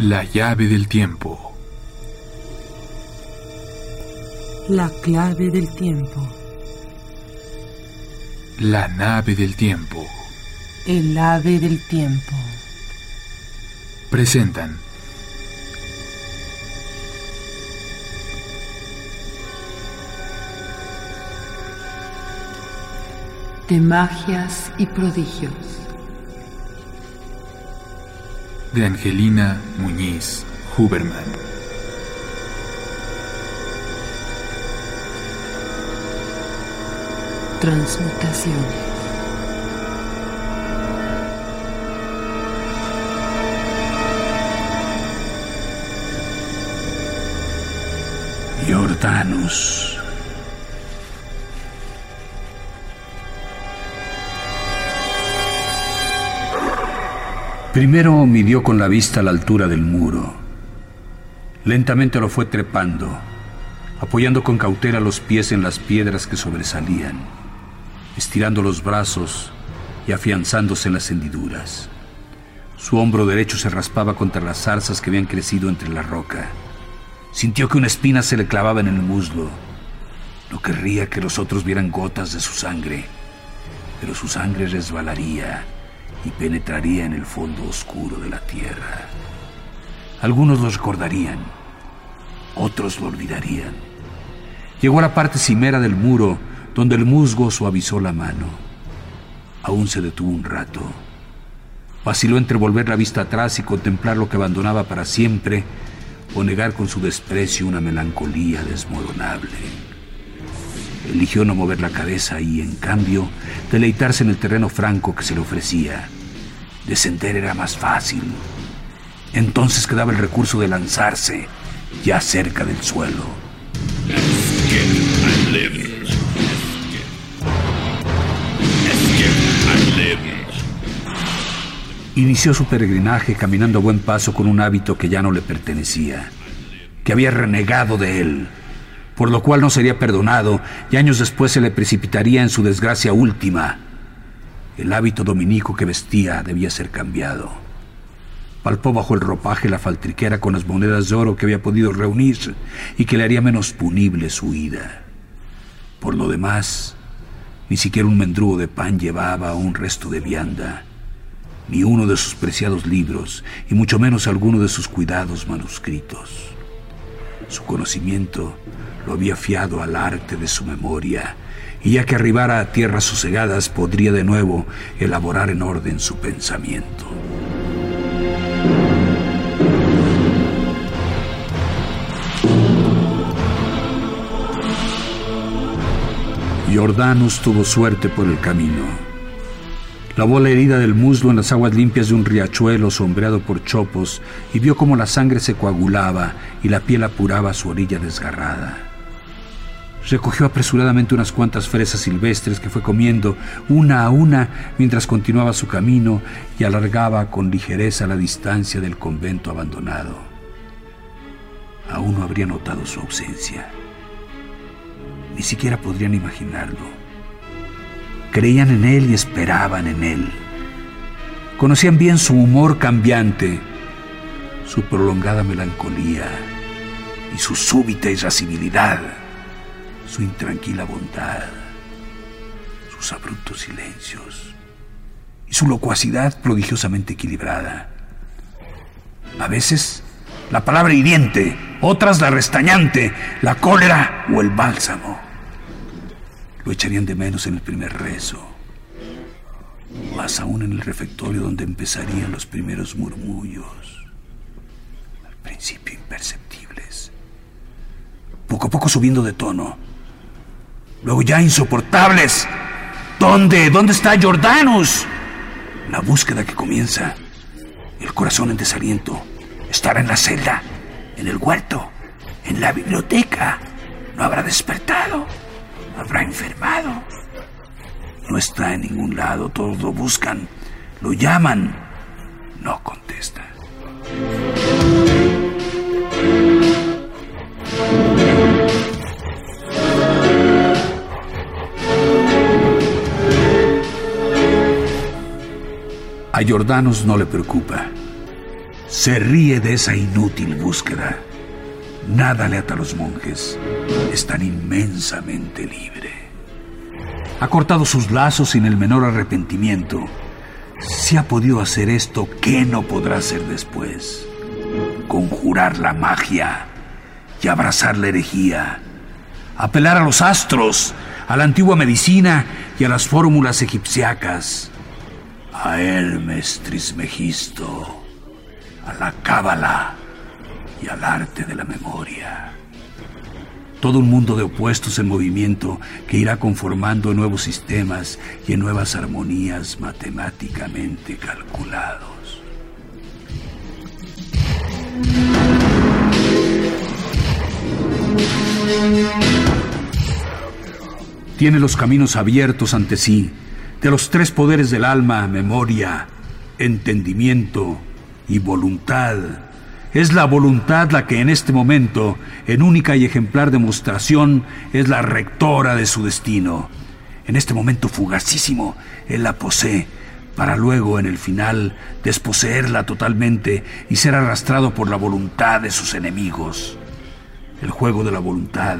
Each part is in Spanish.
La llave del tiempo. La clave del tiempo. La nave del tiempo. El ave del tiempo. Presentan. De magias y prodigios. De Angelina Muñiz Huberman. Transmutaciones. Jordanus. Primero midió con la vista la altura del muro. Lentamente lo fue trepando, apoyando con cautela los pies en las piedras que sobresalían, estirando los brazos y afianzándose en las hendiduras. Su hombro derecho se raspaba contra las zarzas que habían crecido entre la roca. Sintió que una espina se le clavaba en el muslo. No querría que los otros vieran gotas de su sangre, pero su sangre resbalaría y penetraría en el fondo oscuro de la tierra. Algunos lo recordarían, otros lo olvidarían. Llegó a la parte cimera del muro, donde el musgo suavizó la mano. Aún se detuvo un rato. Vaciló entre volver la vista atrás y contemplar lo que abandonaba para siempre o negar con su desprecio una melancolía desmoronable. Eligió no mover la cabeza y, en cambio, deleitarse en el terreno franco que se le ofrecía. Descender era más fácil. Entonces quedaba el recurso de lanzarse, ya cerca del suelo. Inició su peregrinaje caminando a buen paso con un hábito que ya no le pertenecía, que había renegado de él, por lo cual no sería perdonado y años después se le precipitaría en su desgracia última. El hábito dominico que vestía debía ser cambiado. Palpó bajo el ropaje la faltriquera con las monedas de oro que había podido reunir y que le haría menos punible su ida. Por lo demás, ni siquiera un mendrugo de pan llevaba un resto de vianda ni uno de sus preciados libros, y mucho menos alguno de sus cuidados manuscritos. Su conocimiento lo había fiado al arte de su memoria, y ya que arribara a tierras sosegadas podría de nuevo elaborar en orden su pensamiento. Jordanus tuvo suerte por el camino. Lavó la herida del muslo en las aguas limpias de un riachuelo sombreado por chopos y vio cómo la sangre se coagulaba y la piel apuraba su orilla desgarrada. Recogió apresuradamente unas cuantas fresas silvestres que fue comiendo una a una mientras continuaba su camino y alargaba con ligereza la distancia del convento abandonado. Aún no habría notado su ausencia. Ni siquiera podrían imaginarlo. Creían en él y esperaban en él. Conocían bien su humor cambiante, su prolongada melancolía y su súbita irascibilidad, su intranquila bondad, sus abruptos silencios y su locuacidad prodigiosamente equilibrada. A veces la palabra hiriente, otras la restañante, la cólera o el bálsamo. Lo echarían de menos en el primer rezo, más aún en el refectorio donde empezarían los primeros murmullos, al principio imperceptibles, poco a poco subiendo de tono, luego ya insoportables. ¿Dónde? ¿Dónde está Jordanus? La búsqueda que comienza, el corazón en desaliento, estar en la celda, en el huerto, en la biblioteca, no habrá despertado habrá enfermado. No está en ningún lado, todos lo buscan, lo llaman, no contesta. A Jordanos no le preocupa. Se ríe de esa inútil búsqueda. Nada le ata a los monjes. Es tan inmensamente libre. Ha cortado sus lazos sin el menor arrepentimiento. Si ha podido hacer esto, ¿qué no podrá hacer después? Conjurar la magia y abrazar la herejía. Apelar a los astros, a la antigua medicina y a las fórmulas egipciacas. A Hermes Trismegisto, a la cábala y al arte de la memoria. Todo un mundo de opuestos en movimiento que irá conformando nuevos sistemas y en nuevas armonías matemáticamente calculados. Tiene los caminos abiertos ante sí, de los tres poderes del alma, memoria, entendimiento y voluntad es la voluntad la que en este momento, en única y ejemplar demostración, es la rectora de su destino. En este momento fugacísimo, Él la posee, para luego, en el final, desposeerla totalmente y ser arrastrado por la voluntad de sus enemigos. El juego de la voluntad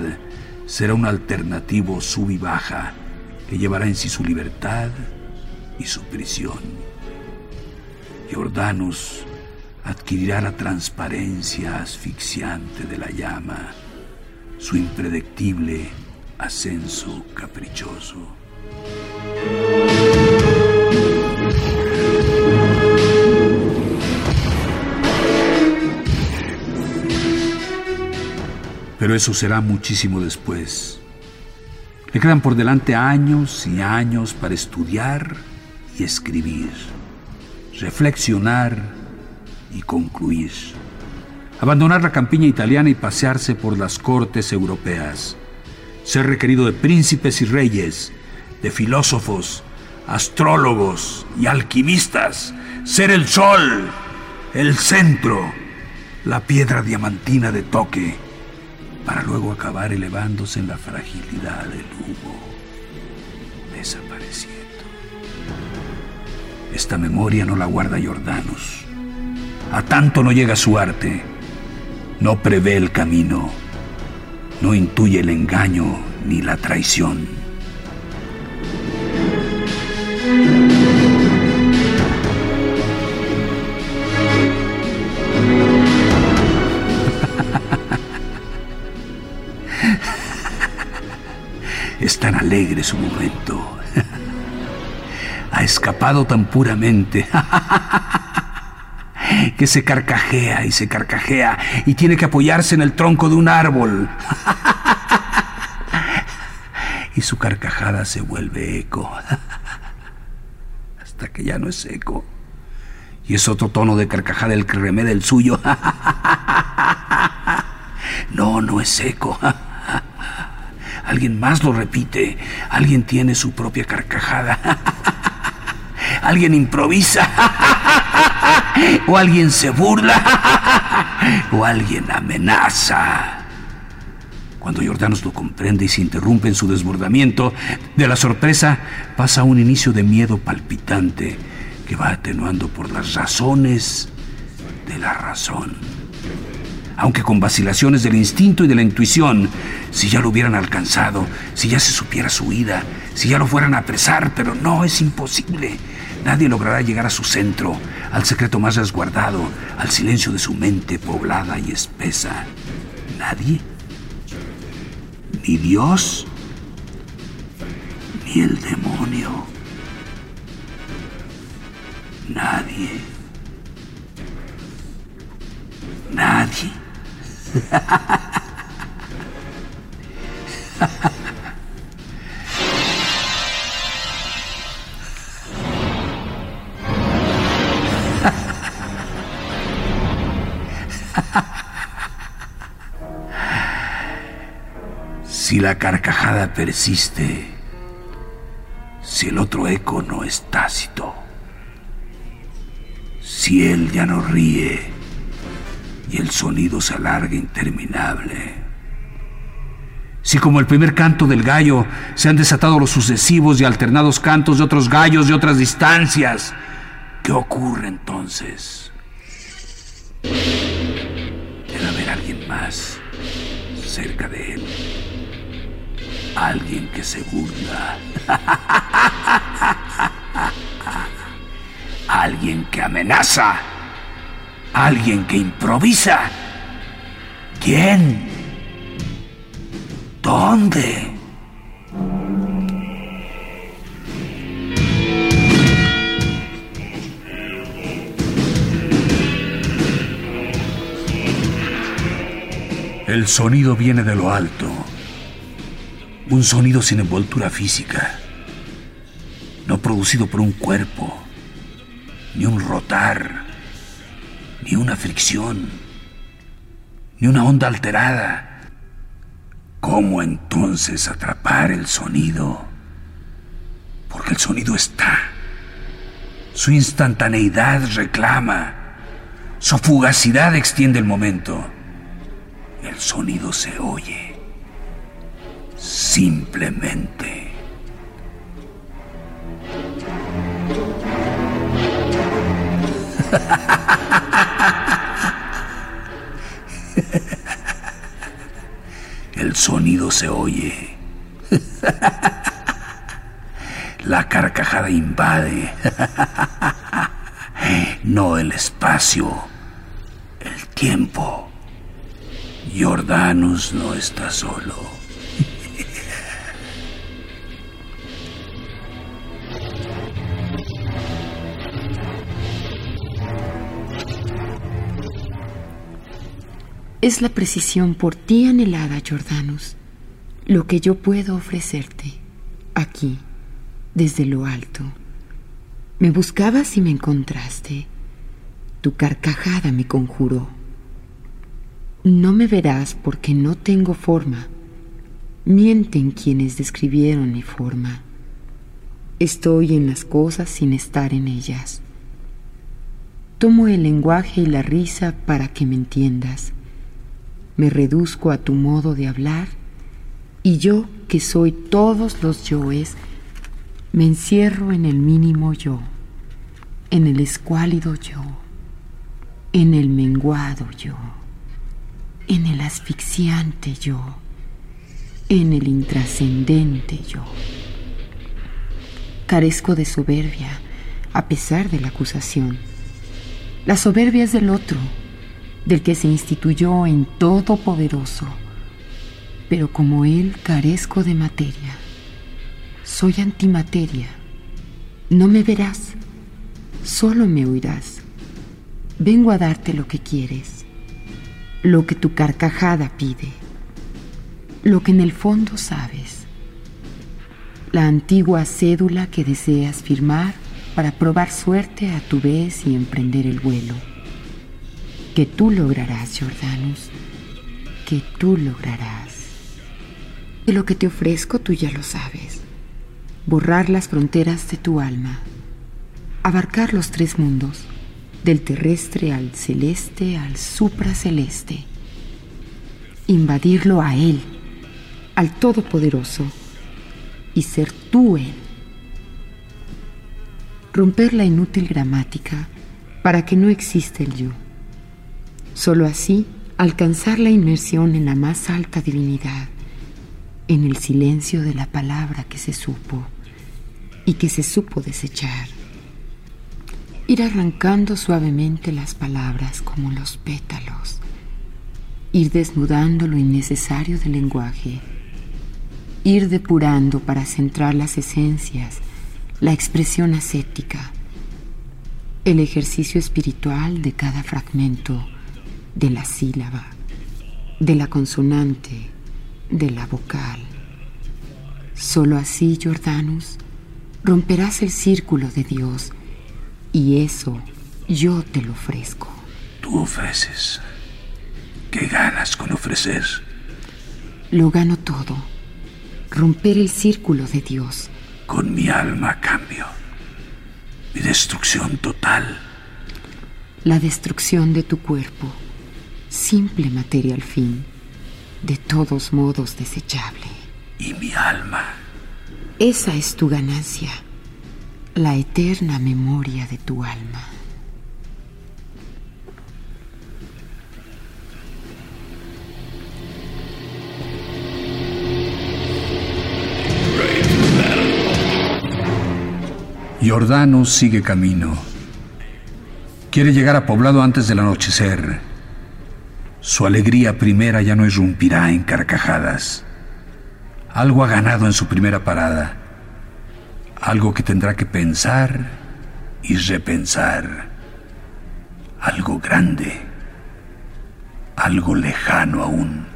será un alternativo sub y baja que llevará en sí su libertad y su prisión. Jordanus adquirirá la transparencia asfixiante de la llama, su impredictible ascenso caprichoso. Pero eso será muchísimo después. Le quedan por delante años y años para estudiar y escribir, reflexionar y concluir. Abandonar la campiña italiana y pasearse por las cortes europeas. Ser requerido de príncipes y reyes, de filósofos, astrólogos y alquimistas. Ser el sol, el centro, la piedra diamantina de toque, para luego acabar elevándose en la fragilidad del humo, desapareciendo. Esta memoria no la guarda Jordanus a tanto no llega su arte. No prevé el camino. No intuye el engaño ni la traición. Es tan alegre su momento. Ha escapado tan puramente. que se carcajea y se carcajea y tiene que apoyarse en el tronco de un árbol. y su carcajada se vuelve eco. Hasta que ya no es eco. Y es otro tono de carcajada el que remeda el suyo. no, no es eco. Alguien más lo repite. Alguien tiene su propia carcajada. Alguien improvisa o alguien se burla, o alguien amenaza. Cuando Jordanos lo comprende y se interrumpe en su desbordamiento, de la sorpresa pasa un inicio de miedo palpitante que va atenuando por las razones de la razón. Aunque con vacilaciones del instinto y de la intuición, si ya lo hubieran alcanzado, si ya se supiera su huida, si ya lo fueran a apresar, pero no es imposible. Nadie logrará llegar a su centro, al secreto más resguardado, al silencio de su mente poblada y espesa. Nadie. Ni Dios, ni el demonio. Nadie. Nadie. Si la carcajada persiste, si el otro eco no es tácito, si él ya no ríe y el sonido se alarga interminable, si como el primer canto del gallo se han desatado los sucesivos y alternados cantos de otros gallos de otras distancias, ¿qué ocurre entonces? más cerca de él. Alguien que se burla. Alguien que amenaza. Alguien que improvisa. ¿Quién? ¿Dónde? El sonido viene de lo alto. Un sonido sin envoltura física. No producido por un cuerpo, ni un rotar, ni una fricción, ni una onda alterada. ¿Cómo entonces atrapar el sonido? Porque el sonido está. Su instantaneidad reclama. Su fugacidad extiende el momento. El sonido se oye. Simplemente. sonido se oye. La carcajada invade. No el espacio, el tiempo. Jordanus no está solo. Es la precisión por ti anhelada, Jordanus, lo que yo puedo ofrecerte, aquí, desde lo alto. Me buscabas y me encontraste. Tu carcajada me conjuró. No me verás porque no tengo forma. Mienten quienes describieron mi forma. Estoy en las cosas sin estar en ellas. Tomo el lenguaje y la risa para que me entiendas. Me reduzco a tu modo de hablar y yo, que soy todos los yoes, me encierro en el mínimo yo, en el escuálido yo, en el menguado yo en el asfixiante yo, en el intrascendente yo. Carezco de soberbia, a pesar de la acusación. La soberbia es del otro, del que se instituyó en Todopoderoso, pero como él carezco de materia. Soy antimateria. No me verás, solo me oirás. Vengo a darte lo que quieres lo que tu carcajada pide, lo que en el fondo sabes, la antigua cédula que deseas firmar para probar suerte a tu vez y emprender el vuelo. Que tú lograrás, Jordanus, que tú lograrás. Y lo que te ofrezco tú ya lo sabes. Borrar las fronteras de tu alma, abarcar los tres mundos, del terrestre al celeste al supraceleste, invadirlo a Él, al Todopoderoso, y ser tú Él. Romper la inútil gramática para que no exista el yo. Solo así alcanzar la inmersión en la más alta divinidad, en el silencio de la palabra que se supo y que se supo desechar. Ir arrancando suavemente las palabras como los pétalos, ir desnudando lo innecesario del lenguaje, ir depurando para centrar las esencias, la expresión ascética, el ejercicio espiritual de cada fragmento, de la sílaba, de la consonante, de la vocal. Solo así, Jordanus, romperás el círculo de Dios y eso yo te lo ofrezco. Tú ofreces. ¿Qué ganas con ofrecer? Lo gano todo. Romper el círculo de Dios. Con mi alma a cambio. Mi destrucción total. La destrucción de tu cuerpo simple materia al fin, de todos modos desechable. ¿Y mi alma? Esa es tu ganancia, la eterna memoria de tu alma. Giordano sigue camino. Quiere llegar a Poblado antes del anochecer. Su alegría primera ya no irrumpirá en carcajadas. Algo ha ganado en su primera parada. Algo que tendrá que pensar y repensar. Algo grande. Algo lejano aún.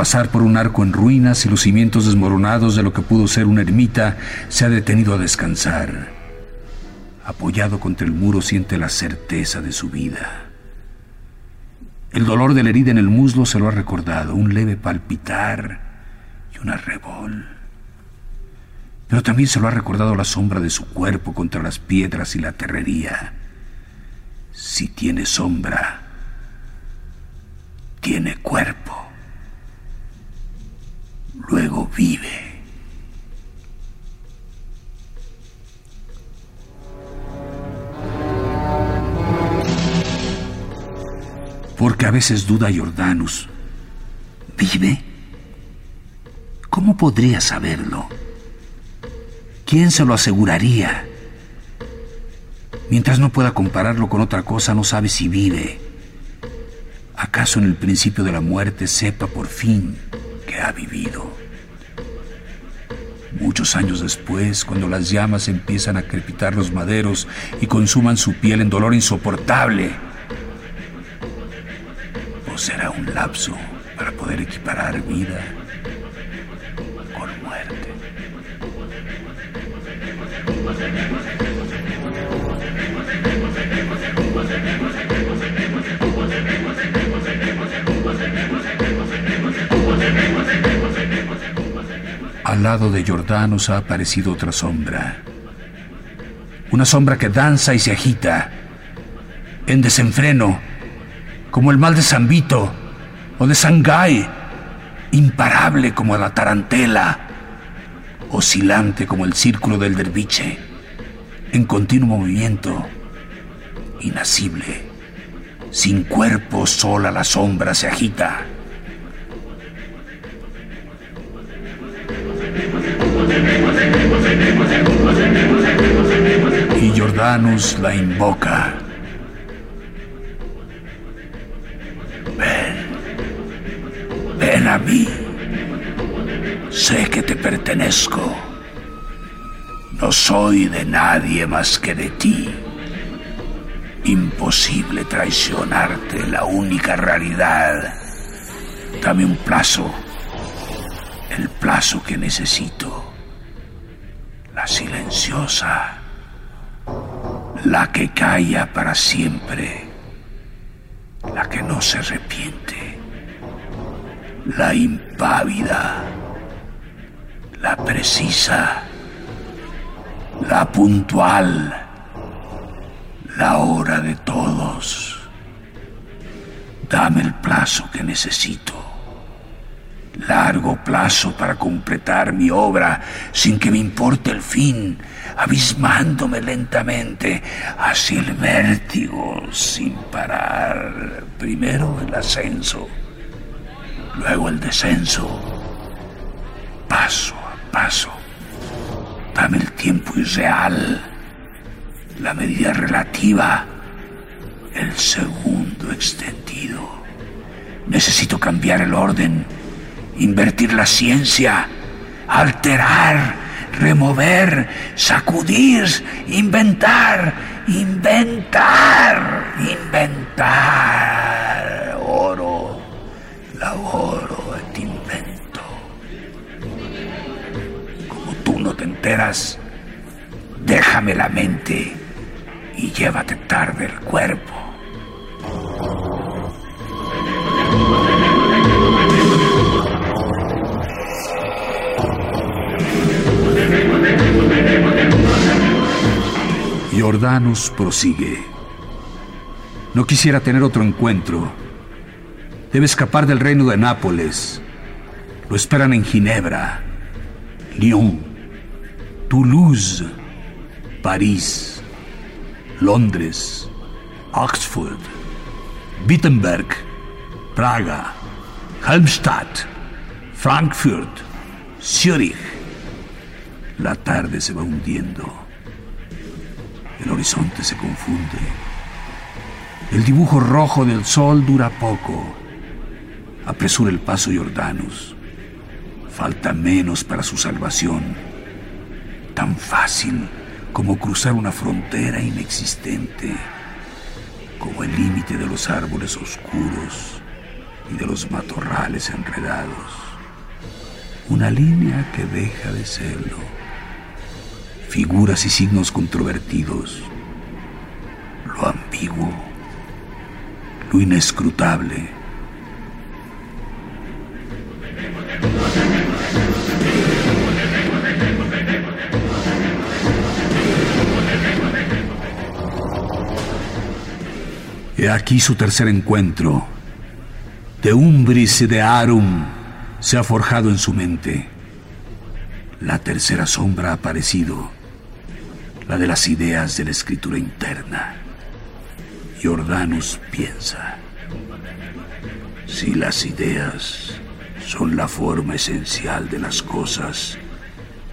Pasar por un arco en ruinas y los cimientos desmoronados de lo que pudo ser una ermita, se ha detenido a descansar. Apoyado contra el muro siente la certeza de su vida. El dolor de la herida en el muslo se lo ha recordado, un leve palpitar y una rebol. Pero también se lo ha recordado la sombra de su cuerpo contra las piedras y la terrería. Si tiene sombra, tiene cuerpo luego vive. Porque a veces duda Jordanus. ¿Vive? ¿Cómo podría saberlo? ¿Quién se lo aseguraría? Mientras no pueda compararlo con otra cosa, no sabe si vive. ¿Acaso en el principio de la muerte sepa por fin que ha vivido? Muchos años después, cuando las llamas empiezan a crepitar los maderos y consuman su piel en dolor insoportable, o será un lapso para poder equiparar vida Lado de Jordanos ha aparecido otra sombra. Una sombra que danza y se agita, en desenfreno, como el mal de San Vito o de Sangay, imparable como la tarantela, oscilante como el círculo del derviche, en continuo movimiento, inasible, sin cuerpo, sola la sombra se agita. Y Jordanus la invoca. Ven, ven a mí. Sé que te pertenezco. No soy de nadie más que de ti. Imposible traicionarte, la única realidad. Dame un plazo, el plazo que necesito la silenciosa, la que calla para siempre, la que no se arrepiente, la impávida, la precisa, la puntual, la hora de todos. Dame el plazo que necesito largo plazo para completar mi obra sin que me importe el fin, abismándome lentamente hacia el vértigo sin parar. Primero el ascenso, luego el descenso, paso a paso. Dame el tiempo irreal, la medida relativa, el segundo extendido. Necesito cambiar el orden invertir la ciencia, alterar, remover, sacudir, inventar, inventar, inventar. Oro, laboro et invento. Como tú no te enteras, déjame la mente y llévate tarde el cuerpo. Jordanus prosigue. No quisiera tener otro encuentro. Debe escapar del reino de Nápoles. Lo esperan en Ginebra, Lyon, Toulouse, París, Londres, Oxford, Wittenberg, Praga, Halmstadt, Frankfurt, Zürich. La tarde se va hundiendo. El horizonte se confunde. El dibujo rojo del sol dura poco. Apresura el paso Jordanus. Falta menos para su salvación. Tan fácil como cruzar una frontera inexistente, como el límite de los árboles oscuros y de los matorrales enredados. Una línea que deja de serlo. Figuras y signos controvertidos. Lo ambiguo. Lo inescrutable He aquí su tercer encuentro. De Umbris y de Arum se ha forjado en su mente. La tercera sombra ha aparecido, la de las ideas de la escritura interna. Jordanus piensa, si las ideas son la forma esencial de las cosas,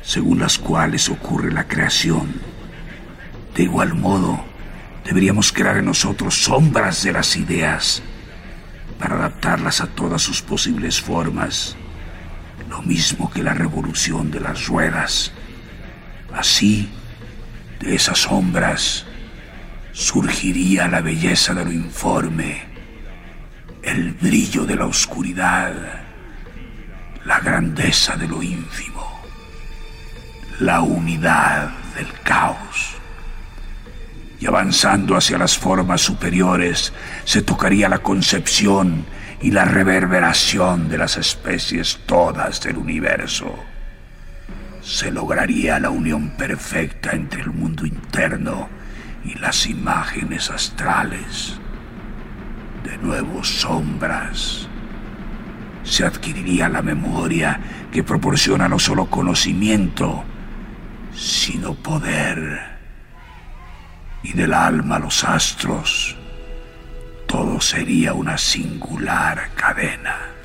según las cuales ocurre la creación, de igual modo, Deberíamos crear en nosotros sombras de las ideas para adaptarlas a todas sus posibles formas, lo mismo que la revolución de las ruedas. Así, de esas sombras, surgiría la belleza de lo informe, el brillo de la oscuridad, la grandeza de lo ínfimo, la unidad del caos y avanzando hacia las formas superiores se tocaría la concepción y la reverberación de las especies todas del universo. Se lograría la unión perfecta entre el mundo interno y las imágenes astrales. De nuevo sombras. Se adquiriría la memoria que proporciona no solo conocimiento, sino poder y del alma los astros, todo sería una singular cadena.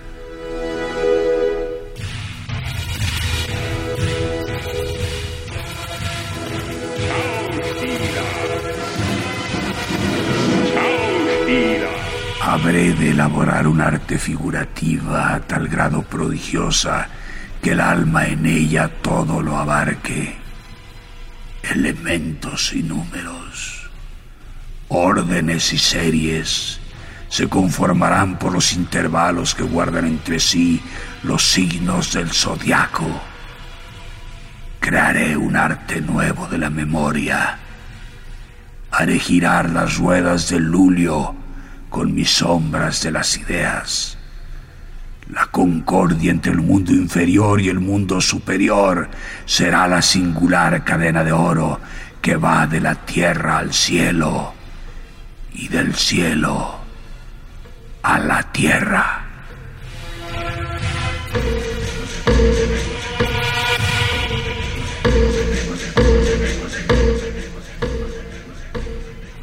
Habré de elaborar un arte figurativa a tal grado prodigiosa que el alma en ella todo lo abarque elementos y números, órdenes y series se conformarán por los intervalos que guardan entre sí los signos del zodiaco. Crearé un arte nuevo de la memoria. Haré girar las ruedas del lulio con mis sombras de las ideas. La concordia entre el mundo inferior y el mundo superior será la singular cadena de oro que va de la tierra al cielo y del cielo a la tierra.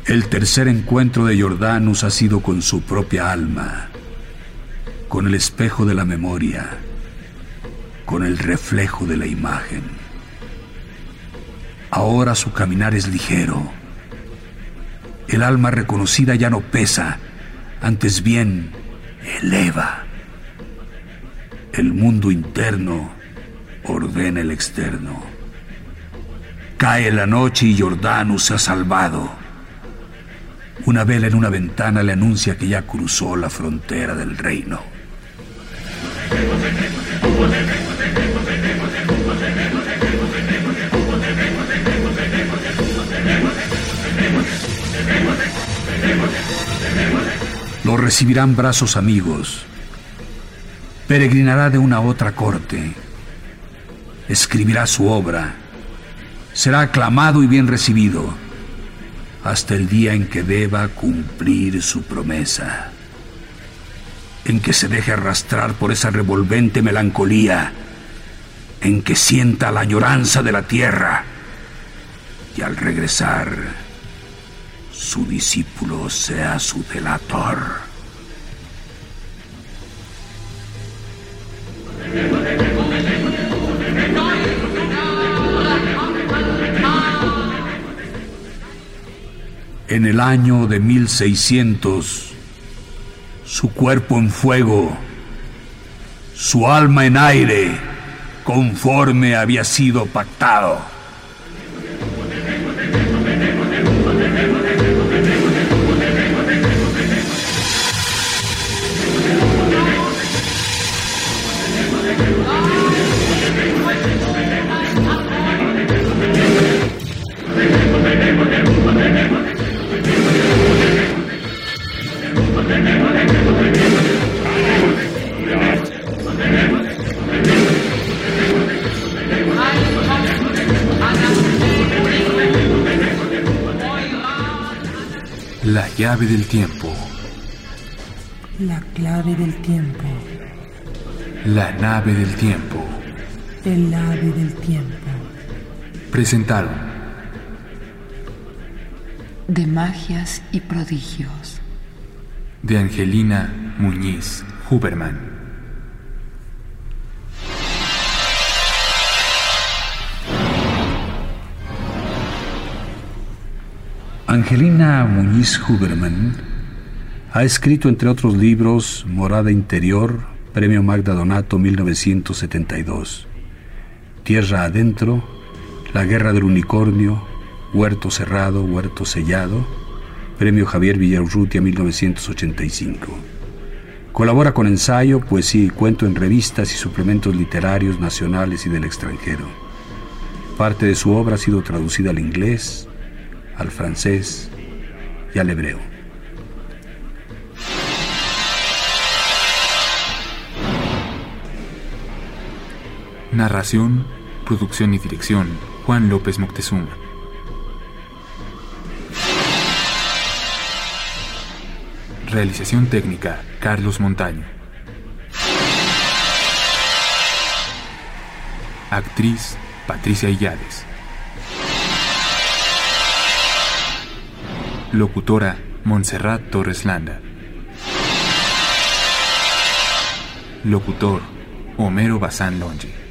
El tercer encuentro de Jordanus ha sido con su propia alma con el espejo de la memoria, con el reflejo de la imagen. Ahora su caminar es ligero. El alma reconocida ya no pesa, antes bien eleva. El mundo interno ordena el externo. Cae la noche y Jordanus ha salvado. Una vela en una ventana le anuncia que ya cruzó la frontera del reino. Lo recibirán brazos amigos. Peregrinará de una a otra corte. Escribirá su obra. Será aclamado y bien recibido hasta el día en que deba cumplir su promesa. En que se deje arrastrar por esa revolvente melancolía, en que sienta la añoranza de la tierra. Y al regresar su discípulo sea su delator. En el año de 1600, su cuerpo en fuego, su alma en aire, conforme había sido pactado. La llave del tiempo. La clave del tiempo. La nave del tiempo. El ave del tiempo. Presentaron De magias y prodigios. de Angelina Muñiz Huberman. Angelina Muñiz Huberman ha escrito, entre otros libros, Morada Interior, Premio Magda Donato 1972, Tierra Adentro, La Guerra del Unicornio, Huerto Cerrado, Huerto Sellado, Premio Javier Villarrutia 1985. Colabora con ensayo, poesía y cuento en revistas y suplementos literarios nacionales y del extranjero. Parte de su obra ha sido traducida al inglés, al francés y al hebreo. Narración, producción y dirección Juan López Moctezuma. Realización técnica Carlos Montaño. Actriz Patricia Illades. Locutora Montserrat Torres Landa. Locutor Homero Bazán Longe.